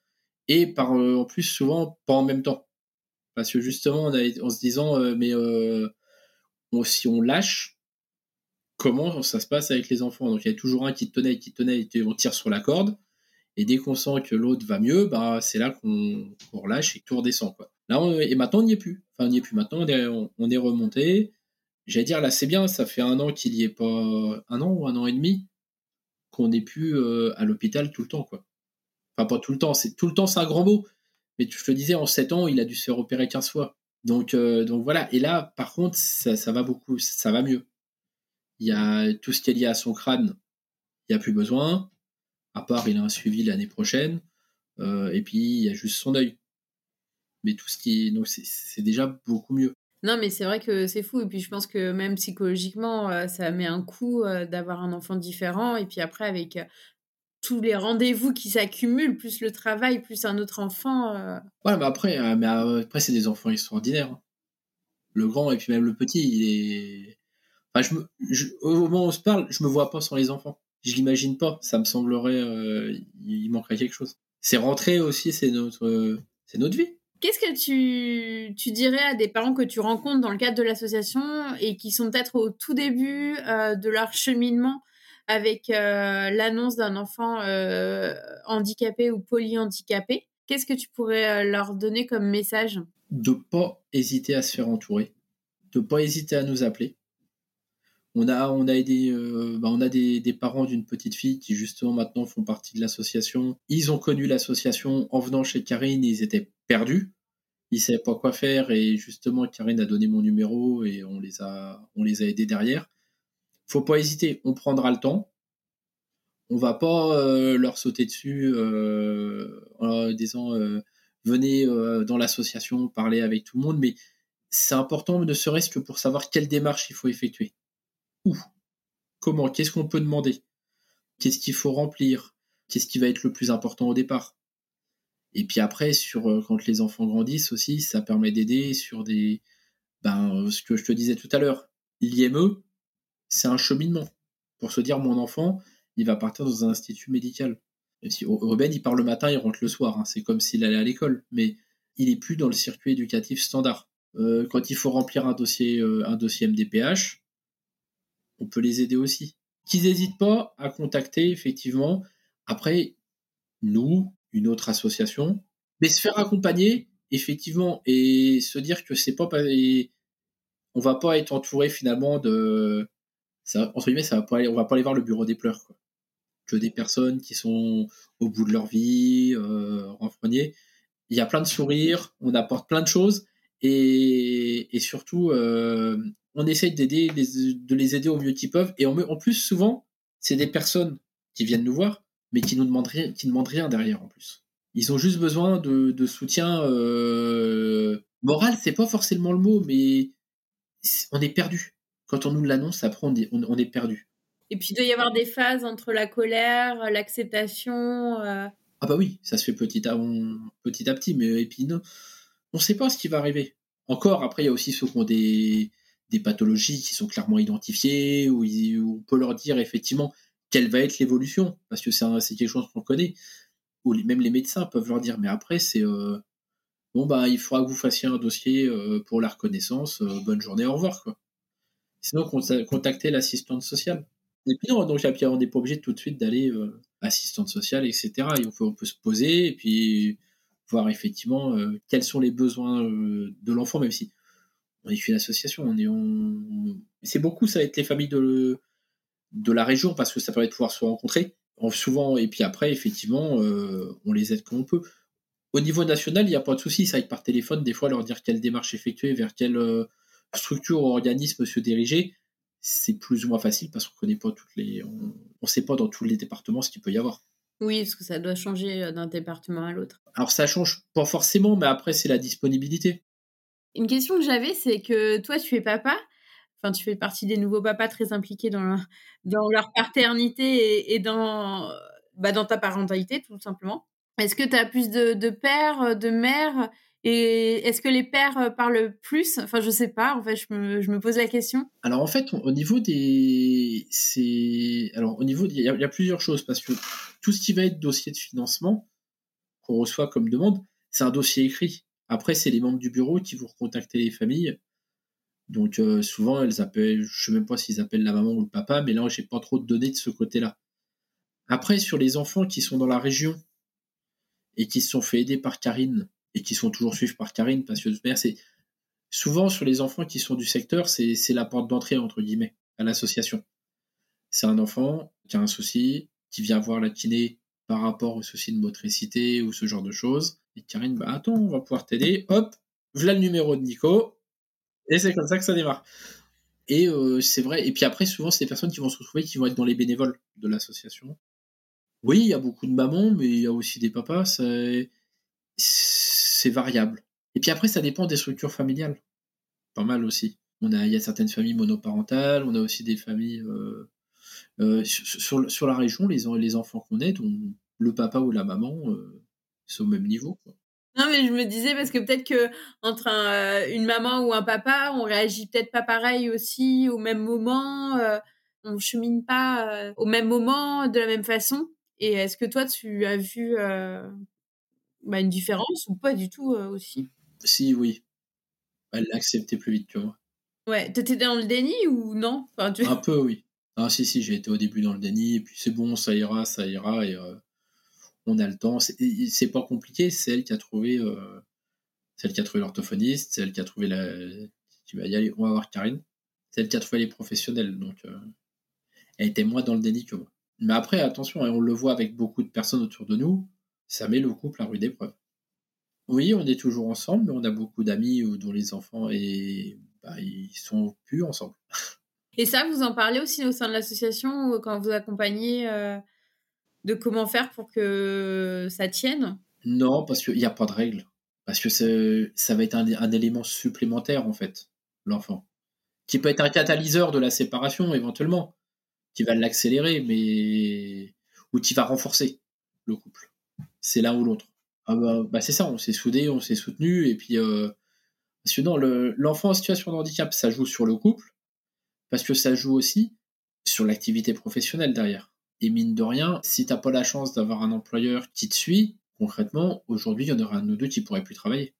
et par, euh, en plus souvent pas en même temps. Parce que justement, on a, en se disant, euh, mais si on lâche, comment ça se passe avec les enfants? Donc il y a toujours un qui tenait, qui tenait, et on tire sur la corde. Et dès qu'on sent que l'autre va mieux, bah, c'est là qu'on relâche et tout redescend. Là, et maintenant, on n'y est plus. Enfin, on n'y est plus. Maintenant, on est, remonté. J'allais dire, là, c'est bien. Ça fait un an qu'il n'y est pas. Un an ou un an et demi qu'on n'est plus euh, à l'hôpital tout le temps. Quoi. Enfin, pas tout le temps. C'est, tout le temps, c'est un grand mot. Mais je te disais, en 7 ans, il a dû se faire opérer 15 fois. Donc, euh, donc voilà. Et là, par contre, ça, va beaucoup, ça va mieux. Il y a tout ce qui est lié à son crâne, il n'y a plus besoin. À part, il a un suivi l'année prochaine. Euh, et puis, il y a juste son œil. Mais tout ce qui. Donc, c'est déjà beaucoup mieux. Non, mais c'est vrai que c'est fou. Et puis, je pense que même psychologiquement, euh, ça met un coup d'avoir un enfant différent. Et puis après, avec tous les rendez-vous qui s'accumulent, plus le travail, plus un autre enfant. Euh. Ouais, mais après, euh, mais euh, après c'est des enfants extraordinaires. Hein. Le grand et puis même le petit, il est. Au moment où on se parle, je me vois pas sans les enfants. Je l'imagine pas. Ça me semblerait, il manquerait quelque chose. C'est rentrer aussi, c'est notre, c'est notre vie. Qu'est-ce que tu, dirais à des parents que tu rencontres dans le cadre de l'association et qui sont peut-être au tout début de leur cheminement avec euh, l'annonce d'un enfant euh, handicapé ou polyhandicapé? Qu'est-ce que tu pourrais euh, leur donner comme message? De pas hésiter à se faire entourer, de pas hésiter à nous appeler. On a, bah, on a des, des parents d'une petite fille qui justement maintenant font partie de l'association. Ils ont connu l'association en venant chez Karine, ils étaient perdus ils savaient pas quoi faire et justement Karine a donné mon numéro et on les a on les a aidés derrière. Faut pas hésiter, on prendra le temps. On va pas euh, leur sauter dessus euh, en disant euh, venez dans l'association parler avec tout le monde, mais c'est important ne serait-ce que pour savoir quelle démarche il faut effectuer. Où? Comment? Qu'est-ce qu'on peut demander? Qu'est-ce qu'il faut remplir? Qu'est-ce qui va être le plus important au départ? Et puis après, sur quand les enfants grandissent aussi, ça permet d'aider sur des ben ce que je te disais tout à l'heure, l'IME, c'est un cheminement. Pour se dire, mon enfant, il va partir dans un institut médical. si Ruben, il part le matin, il rentre le soir. Hein. C'est comme s'il allait à l'école. Mais il est plus dans le circuit éducatif standard. Euh, quand il faut remplir un dossier, euh, un dossier MDPH, on peut les aider aussi. Qu'ils n'hésitent pas à contacter, effectivement. Après, nous, une autre association, mais se faire accompagner, effectivement, et se dire que c'est pas. Et on va pas être entouré finalement de ça, entre guillemets, ça va pas aller, on va pas aller voir le bureau des pleurs, quoi. Que des personnes qui sont au bout de leur vie, euh, renfrognées. Il y a plein de sourires, on apporte plein de choses, et, et surtout, euh, on essaye de les aider au mieux qu'ils peuvent. Et en, en plus, souvent, c'est des personnes qui viennent nous voir, mais qui nous demandent rien, qui demandent rien derrière en plus. Ils ont juste besoin de, de soutien euh, moral, c'est pas forcément le mot, mais on est perdu quand on nous l'annonce, après, on est, on, est perdu. Et puis, il doit y avoir des phases entre la colère, l'acceptation. Euh. Ah, bah oui, ça se fait petit à, petit, à petit, mais et puis, non, on ne sait pas ce qui va arriver. Encore, après, il y a aussi ceux qui ont des, des pathologies qui sont clairement identifiées, où, on peut leur dire effectivement quelle va être l'évolution, parce que c'est quelque chose qu'on connaît, ou même les médecins peuvent leur dire, mais après, c'est. Euh, bon, bah, il faudra que vous fassiez un dossier euh, pour la reconnaissance, bonne journée, au revoir, quoi. Sinon, contacter l'assistante sociale. Et puis non, donc on n'est pas obligé tout de suite d'aller euh, assistante sociale, etc. Et on peut, se poser et puis voir effectivement quels sont les besoins de l'enfant, même si on est une association, on est on... c'est beaucoup ça va être les familles de de la région parce que ça permet de pouvoir se rencontrer souvent et puis après effectivement on les aide comme on peut. Au niveau national, il n'y a pas de souci, ça va être par téléphone des fois leur dire quelle démarche effectuer, vers quelle structure ou organisme se diriger c'est plus ou moins facile parce qu'on connaît pas toutes les, on, ne sait pas dans tous les départements ce qu'il peut y avoir. Oui, parce que ça doit changer euh, d'un département à l'autre. Alors ça change pas forcément, mais après c'est la disponibilité. Une question que j'avais, c'est que toi tu es papa, enfin tu fais partie des nouveaux papas très impliqués dans, leur paternité et, dans, bah, dans ta parentalité tout simplement. Est-ce que tu as plus de, pères, de mères et est-ce que les pères parlent plus? Enfin, je sais pas. En fait, je me, pose la question. Alors, en fait, au niveau des, alors au niveau, il y, a plusieurs choses parce que tout ce qui va être dossier de financement qu'on reçoit comme demande, c'est un dossier écrit. Après, c'est les membres du bureau qui vont recontacter les familles. Donc, euh, souvent, elles appellent, je sais même pas s'ils appellent la maman ou le papa, mais là, j'ai pas trop de données de ce côté-là. Après, sur les enfants qui sont dans la région et qui se sont fait aider par Karine, et qui sont toujours suivis par Karine, parce que c'est souvent sur les enfants qui sont du secteur, c'est la porte d'entrée, entre guillemets, à l'association. C'est un enfant qui a un souci, qui vient voir la kiné par rapport au souci de motricité ou ce genre de choses. Et Karine, bah attends, on va pouvoir t'aider. Hop, voilà le numéro de Nico. Et c'est comme ça que ça démarre. Et euh, c'est vrai. Et puis après, souvent, c'est des personnes qui vont se retrouver, qui vont être dans les bénévoles de l'association. Oui, il y a beaucoup de mamans, mais il y a aussi des papas. C'est variable. Et puis après, ça dépend des structures familiales. Pas mal aussi. On a, il y a certaines familles monoparentales, on a aussi des familles euh, euh, sur, la région, les, enfants qu'on aide, le papa ou la maman, c'est au même niveau. Non, mais je me disais parce que peut-être que entre une maman ou un papa, on réagit peut-être pas pareil aussi au même moment. on chemine pas au même moment de la même façon. Et est-ce que toi, tu as vu bah, une différence ou pas du tout euh, aussi? Si, oui. Elle l'a accepté plus vite que moi. Ouais, t'étais dans le déni ou non? Un peu, oui. Ah, si, si, j'ai été au début dans le déni, et puis c'est bon, ça ira, ça ira, et euh, on a le temps. C'est pas compliqué, c'est elle qui a trouvé. Euh, c'est elle qui a trouvé l'orthophoniste, c'est elle qui a trouvé la. Tu vas y aller, on va voir Karine. C'est elle qui a trouvé les professionnels, donc elle était moins dans le déni que moi. Mais après, attention, hein, on le voit avec beaucoup de personnes autour de nous ça met le couple à rude épreuve. Oui, on est toujours ensemble, mais on a beaucoup d'amis dont les enfants et bah, ils sont plus ensemble. Et ça, vous en parlez aussi au sein de l'association quand vous accompagnez euh, de comment faire pour que ça tienne Non, parce qu'il n'y a pas de règle. Parce que ça va être un, élément supplémentaire, en fait, l'enfant. Qui peut être un catalyseur de la séparation, éventuellement. Qui va l'accélérer, mais. ou qui va renforcer le couple c'est l'un ou l'autre. Ah bah, bah, c'est ça, on s'est soudés, on s'est soutenus, et puis euh, parce que l'enfant en situation de handicap, ça joue sur le couple, parce que ça joue aussi sur l'activité professionnelle derrière. Et mine de rien, si t'as pas la chance d'avoir un employeur qui te suit, concrètement, aujourd'hui, il y en aura un ou deux qui pourraient plus travailler.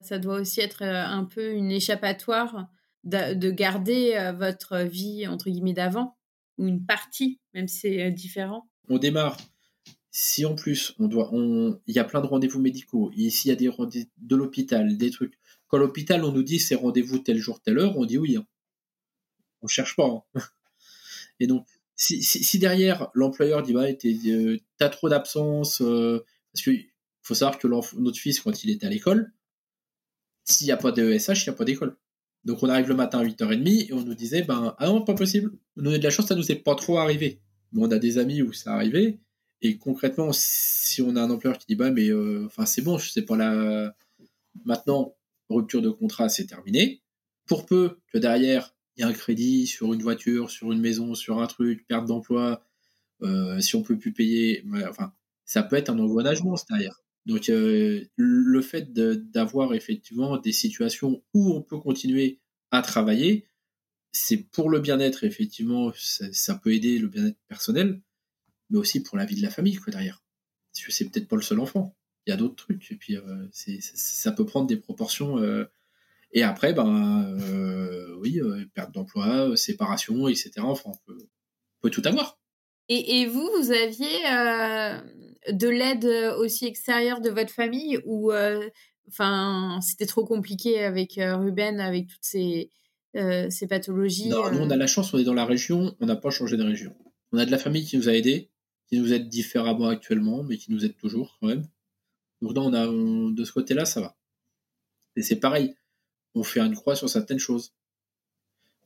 Ça doit aussi être euh, un peu une échappatoire de garder euh, votre vie entre guillemets d'avant ou une partie, même si c'est différent. On démarre si en plus on doit, on, il y a plein de rendez-vous médicaux, ici il y a des rendez de l'hôpital, des trucs. Quand l'hôpital on nous dit c'est rendez-vous tel jour telle heure, on dit oui. Hein. On cherche pas. Hein. Et donc si, si, derrière l'employeur dit bah t'as trop d'absence, euh, parce qu'il faut savoir que notre fils quand il était à l'école, s'il n'y a pas de ESH, il n'y a pas d'école. Donc on arrive le matin à 8h30 et on nous disait ben ah non pas possible. Nous on a de la chance, ça nous est pas trop arrivé. Mais on a des amis où ça arrivé et concrètement, si on a un employeur qui dit bah mais euh, enfin c'est bon, je sais pas là maintenant rupture de contrat c'est terminé. Pour peu que derrière y a un crédit sur une voiture, sur une maison, sur un truc, perte d'emploi, euh, si on peut plus payer, enfin ça peut être un engrenagement derrière. Donc euh, le fait d'avoir effectivement des situations où on peut continuer à travailler, c'est pour le bien-être effectivement, ça, ça peut aider le bien-être personnel, mais aussi pour la vie de la famille, quoi, derrière. Parce que c'est peut-être pas le seul enfant. Il y a d'autres trucs. Et puis, euh, ça peut prendre des proportions. Euh, et après, ben, euh, oui, perte d'emploi, séparation, etc. Enfin, on peut, tout avoir. Et, et, vous, vous aviez de l'aide aussi extérieure de votre famille ou enfin c'était trop compliqué avec Ruben avec toutes ces ces pathologies Non, nous on a la chance, on est dans la région, on n'a pas changé de région. On a de la famille qui nous a aidés, qui nous aide différemment actuellement, mais qui nous aide toujours quand même. Donc non, on a, de ce côté-là, ça va. Et c'est pareil, on fait une croix sur certaines choses.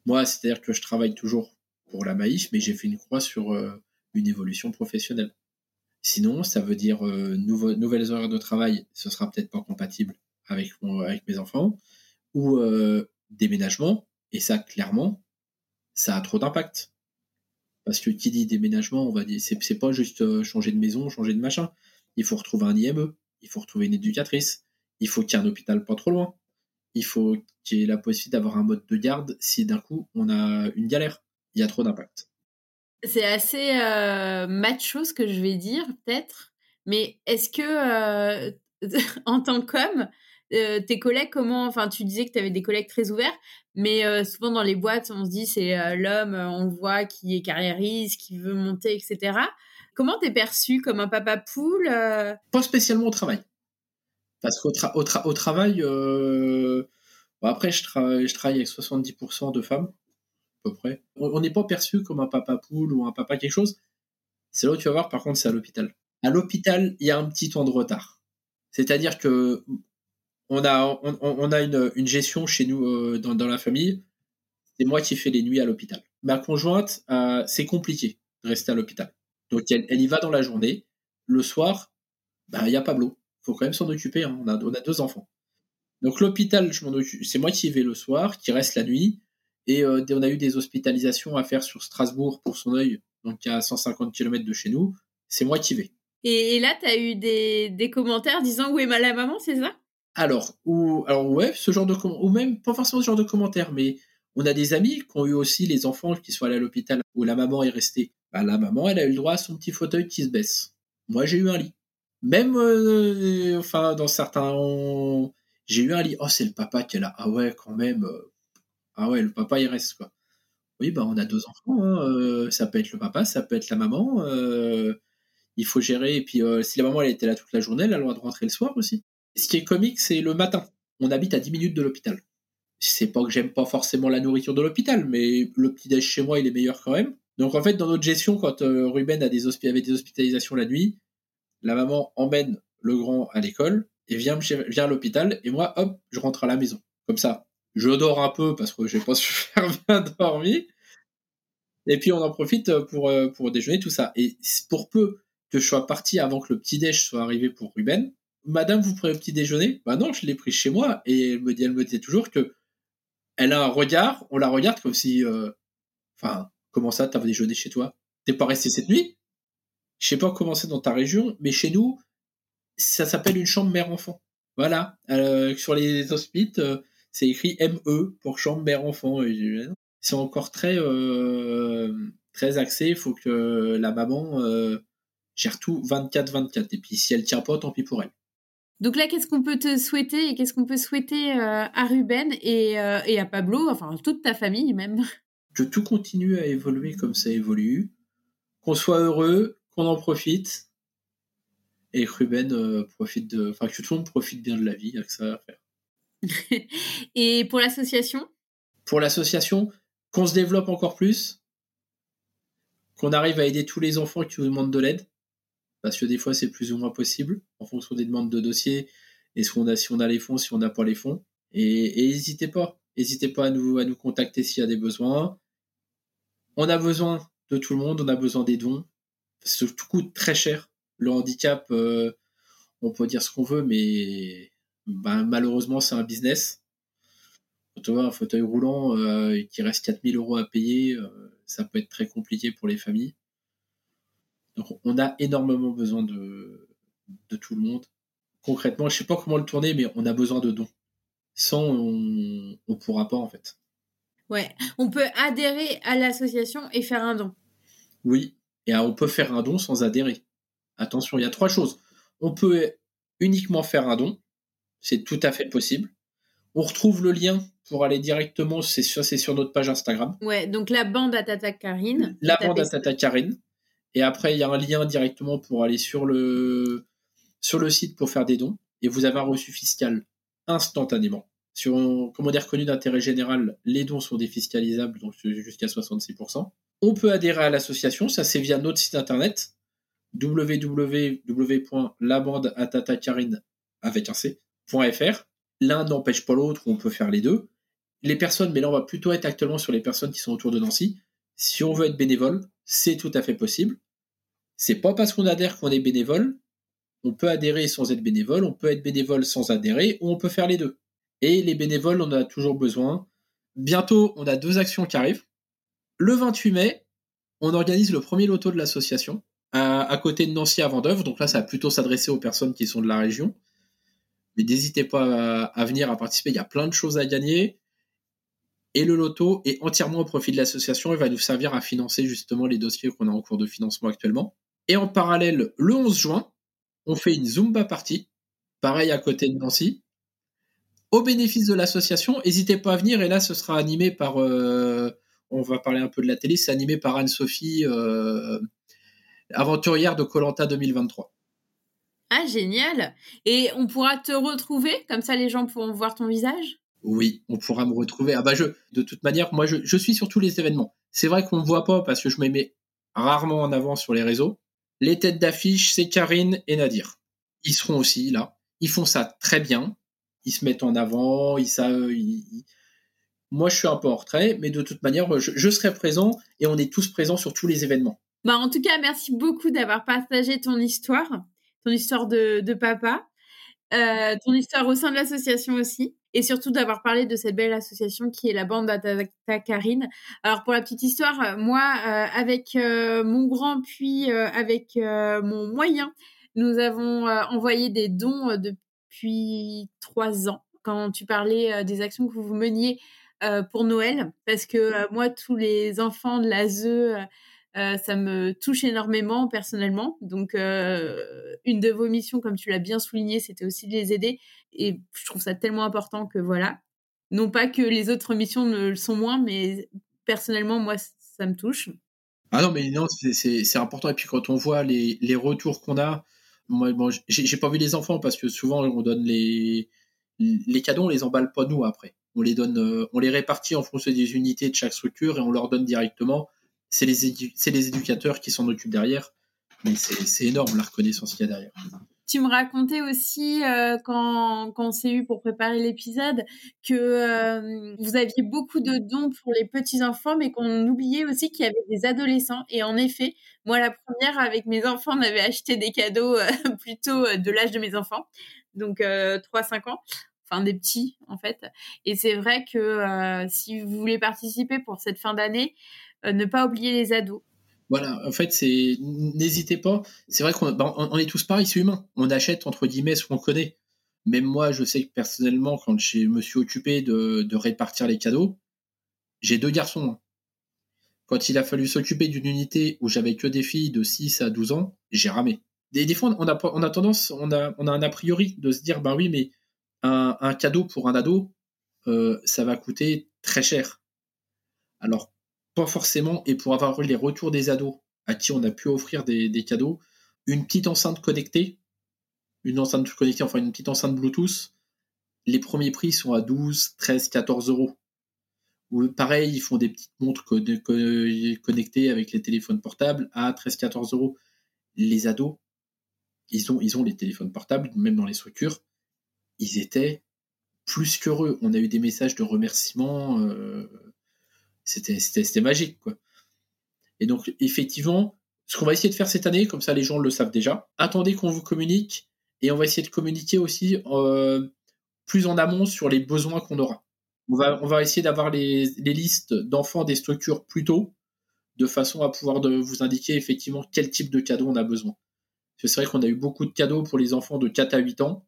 Moi, c'est-à-dire que je travaille toujours pour la Maïf, mais j'ai fait une croix sur euh, une évolution professionnelle. Sinon, ça veut dire euh, nouvelles horaires de travail, ce sera peut-être pas compatible avec, avec mes enfants, ou euh, déménagement, et ça, clairement, ça a trop d'impact. Parce que qui dit déménagement, on va dire, c'est pas juste changer de maison, changer de machin. Il faut retrouver un IME, il faut retrouver une éducatrice, il faut qu'il y ait un hôpital pas trop loin, il faut qu'il y ait la possibilité d'avoir un mode de garde si d'un coup on a une galère. Il y a trop d'impact. C'est assez euh, macho ce que je vais dire, peut-être, mais est-ce que euh, en tant qu'homme, euh, tes collègues, comment, enfin, tu disais que tu avais des collègues très ouverts, mais euh, souvent dans les boîtes, on se dit c'est l'homme, on le voit, qui est carriériste, qui veut monter, etc. Comment t'es perçu comme un papa poule Pas spécialement au travail. Parce qu'au au, travail, euh, après, je, je travaille avec 70% de femmes, à peu près. On n'est pas perçu comme un papa poule ou un papa quelque chose. C'est là où tu vas voir, par contre, c'est à l'hôpital. À l'hôpital, il y a un petit temps de retard. C'est-à-dire que on a, on, a une, gestion chez nous euh, dans, la famille. C'est moi qui fais les nuits à l'hôpital. Ma conjointe, euh, c'est compliqué de rester à l'hôpital. Donc elle, elle, y va dans la journée. Le soir, bah, il y a Pablo faut quand même s'en occuper. Hein. On, a, on a deux enfants. Donc l'hôpital, je m'en occupe. C'est moi qui vais le soir, qui reste la nuit. Et euh, on a eu des hospitalisations à faire sur Strasbourg pour son œil, donc à 150 km de chez nous. C'est moi qui vais. Et, là, tu as eu des, des, commentaires disant où est ma la maman, c'est ça? Alors, ou, alors ouais, ce genre de ou même pas forcément ce genre de commentaires, mais on a des amis qui ont eu aussi les enfants qui sont allés à l'hôpital où la maman est restée. Bah, la maman, elle a eu le droit à son petit fauteuil qui se baisse. Moi, j'ai eu un lit. Même, euh, enfin, dans certains, j'ai eu un lit. Oh, c'est le papa qui est là. Ah ouais, quand même. Euh, ah ouais, le papa il reste quoi. Oui, bah on a deux enfants. Hein, euh, ça peut être le papa, ça peut être la maman. il faut gérer. Et puis, si la maman elle était là toute la journée, elle a le droit de rentrer le soir aussi. Ce qui est comique, c'est le matin. On habite à 10 minutes de l'hôpital. C'est pas que j'aime pas forcément la nourriture de l'hôpital, mais le petit déj chez moi, il est meilleur quand même. Donc en fait, dans notre gestion, quand Ruben avait des hospitalisations la nuit, la maman emmène le grand à l'école et vient, à l'hôpital et moi, hop, je rentre à la maison. Comme ça, je dors un peu parce que j'ai pas super bien dormi. Et puis on en profite pour, euh, déjeuner, tout ça. Et pour peu que je sois parti avant que le petit déj soit arrivé pour Ruben, Madame, vous prenez le petit déjeuner? Bah non, je l'ai pris chez moi. Et elle me dit, elle me dit toujours que elle a un regard, on la regarde comme si, euh, enfin, comment ça, t'as déjeuné chez toi? T'es pas resté cette nuit? Je sais pas comment c'est dans ta région, mais chez nous, ça s'appelle une chambre mère-enfant. Voilà. Euh, sur les hospices, euh, c'est écrit ME pour chambre mère-enfant. C'est encore très, euh, très axé. Il faut que la maman gère tout 24-24. Et puis si elle tient pas, tant pis pour elle. Donc là, qu'est-ce qu'on peut te souhaiter et qu'est-ce qu'on peut souhaiter à Ruben et, et, à Pablo, enfin toute ta famille même? Que tout continue à évoluer comme ça évolue, qu'on soit heureux, qu'on en profite et que Ruben euh, profite de, enfin que tout le monde profite bien de la vie, avec ça à faire. et pour l'association? Pour l'association, qu'on se développe encore plus, qu'on arrive à aider tous les enfants qui nous demandent de l'aide, parce que des fois c'est plus ou moins possible en fonction des demandes de dossiers et ce qu'on a, si on a les fonds, si on n'a pas les fonds. Et n'hésitez pas, n'hésitez pas à nous, à nous contacter s'il y a des besoins. On a besoin de tout le monde, on a besoin des dons ça coûte très cher. Le handicap, euh, on peut dire ce qu'on veut, mais ben, malheureusement, c'est un business. Quand tu vois un fauteuil roulant euh, qui reste 4000 euros à payer, euh, ça peut être très compliqué pour les familles. Donc, on a énormément besoin de, de tout le monde. Concrètement, je sais pas comment le tourner, mais on a besoin de dons. Sans, on ne pourra pas, en fait. Ouais, on peut adhérer à l'association et faire un don. Oui, et on peut faire un don sans adhérer. Attention, il y a trois choses. On peut uniquement faire un don, c'est tout à fait possible. On retrouve le lien pour aller directement, c'est sur, sur notre page Instagram. Ouais, donc la bande à Tata Karine. La bande à Tata Karine. Et après, il y a un lien directement pour aller sur le, sur le site pour faire des dons. Et vous avez un reçu fiscal instantanément. Sur un dire reconnu d'intérêt général, les dons sont défiscalisables, donc jusqu'à 66%. On peut adhérer à l'association, ça c'est via notre site internet www.labandeatatakarine avec un. L'un n'empêche pas l'autre, on peut faire les deux. Les personnes, mais là on va plutôt être actuellement sur les personnes qui sont autour de Nancy. Si on veut être bénévole, c'est tout à fait possible. C'est pas parce qu'on adhère qu'on est bénévole. On peut adhérer sans être bénévole, on peut être bénévole sans adhérer, ou on peut faire les deux. Et les bénévoles, on en a toujours besoin. Bientôt, on a deux actions qui arrivent. Le 28 mai, on organise le premier loto de l'association à, côté de Nancy à Vendœuvre. Donc là, ça va plutôt s'adresser aux personnes qui sont de la région. Mais n'hésitez pas à, venir à participer. Il y a plein de choses à gagner. Et le loto est entièrement au profit de l'association et va nous servir à financer justement les dossiers qu'on a en cours de financement actuellement. Et en parallèle, le 11 juin, on fait une Zumba party, pareil à côté de Nancy, au bénéfice de l'association. N'hésitez pas à venir et là, ce sera animé par, euh, on va parler un peu de la télé, c'est animé par Anne-Sophie, euh, aventurière de Colanta 2023. Ah, génial. Et on pourra te retrouver, comme ça les gens pourront voir ton visage? Oui, on pourra me retrouver. Ah bah je, de toute manière, moi je, suis sur tous les événements. C'est vrai qu'on ne me voit pas parce que je me mets rarement en avant sur les réseaux. Les têtes d'affiche, c'est Karine et Nadir. Ils seront aussi là. Ils font ça très bien. Ils se mettent en avant. Moi, je suis un peu en retrait, mais de toute manière, je, serai présent et on est tous présents sur tous les événements. Bah, en tout cas, merci beaucoup d'avoir partagé ton histoire, ton histoire de, de papa, euh, ton histoire au sein de l'association aussi, et surtout d'avoir parlé de cette belle association qui est la bande d'Atata Karine. Alors pour la petite histoire, moi, euh, avec euh, mon grand puis avec mon moyen, nous avons envoyé des dons depuis trois ans. Quand tu parlais des actions que vous meniez pour Noël, parce que moi, tous les enfants de l'ASE euh, ça me touche énormément personnellement. Donc, euh, une de vos missions, comme tu l'as bien souligné, c'était aussi de les aider. Et je trouve ça tellement important que voilà. Non pas que les autres missions ne le sont moins, mais personnellement, moi, ça me touche. Ah non, mais non, c'est important. Et puis quand on voit les retours qu'on a, moi, bon, j'ai pas vu les enfants parce que souvent on donne les, les cadeaux, on les emballe pas nous après. On les donne, euh, on les répartit en fonction des unités de chaque structure et on leur donne directement c'est les, les éducateurs qui s'en occupent derrière. Mais c'est énorme la reconnaissance qu'il y a derrière. Tu me racontais aussi euh, quand, on s'est eu pour préparer l'épisode que euh, vous aviez beaucoup de dons pour les petits enfants, mais qu'on oubliait aussi qu'il y avait des adolescents. Et en effet, moi la première avec mes enfants, on avait acheté des cadeaux euh, plutôt de l'âge de mes enfants, donc 3-5 ans enfin des petits en fait. Et c'est vrai que si vous voulez participer pour cette fin d'année, ne pas oublier les ados. Voilà, en fait, c'est n'hésitez pas. C'est vrai qu'on bah, est tous pareils, c'est humain. On achète entre guillemets ce qu'on connaît. Même moi, je sais que personnellement, quand je me suis occupé de, répartir les cadeaux, j'ai deux garçons. Hein. Quand il a fallu s'occuper d'une unité où j'avais que des filles de 6 à 12 ans, j'ai ramé. Des, fois, on a, on a tendance, on a, un a priori de se dire, bah oui, mais un, cadeau pour un ado, euh, ça va coûter très cher. Alors, forcément, et pour avoir les retours des ados à qui on a pu offrir des, cadeaux, une petite enceinte connectée, une enceinte connectée, enfin une petite enceinte Bluetooth, les premiers prix sont à 12, 13, 14 euros. Ou pareil, ils font des petites montres connectées avec les téléphones portables à 13, 14 euros. Les ados, ils ont, ils ont les téléphones portables, même dans les structures, ils étaient plus qu'heureux. On a eu des messages de remerciements. Euh, c'était magique quoi. Et donc effectivement, ce qu'on va essayer de faire cette année, comme ça les gens le savent déjà, attendez qu'on vous communique et on va essayer de communiquer aussi euh, plus en amont sur les besoins qu'on aura. On va, essayer d'avoir les, listes d'enfants des structures plus tôt, de façon à pouvoir vous indiquer effectivement quel type de cadeau on a besoin. C'est vrai qu'on a eu beaucoup de cadeaux pour les enfants de 4 à 8 ans,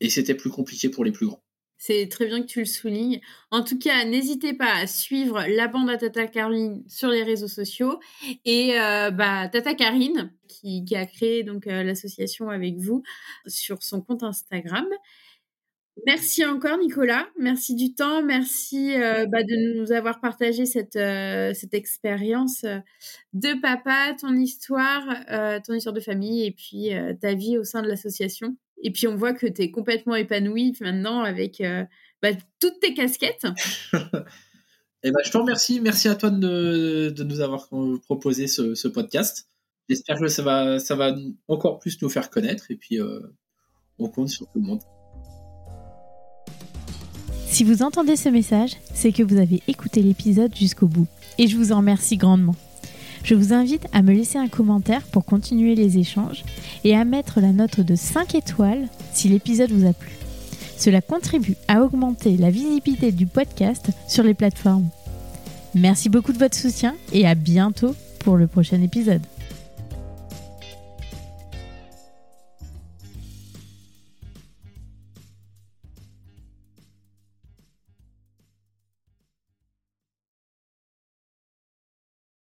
et c'était plus compliqué pour les plus grands. C'est très bien que tu le soulignes. En tout cas, n'hésitez pas à suivre la bande à Tata Karine sur les réseaux sociaux et euh, bah, Tata Karine qui, a créé donc euh, l'association avec vous sur son compte Instagram. Merci encore Nicolas, merci du temps, merci euh, bah, de nous avoir partagé cette, expérience de papa, ton histoire, ton histoire de famille et puis ta vie au sein de l'association. Et puis on voit que tu es complètement épanoui maintenant avec bah, toutes tes casquettes. et eh ben, je te remercie, merci à toi de, de nous avoir proposé ce, ce podcast. J'espère que ça va, ça va encore plus nous faire connaître et puis on compte sur tout le monde. Si vous entendez ce message, c'est que vous avez écouté l'épisode jusqu'au bout. Et je vous en remercie grandement. Je vous invite à me laisser un commentaire pour continuer les échanges et à mettre la note de 5 étoiles si l'épisode vous a plu. Cela contribue à augmenter la visibilité du podcast sur les plateformes. Merci beaucoup de votre soutien et à bientôt pour le prochain épisode.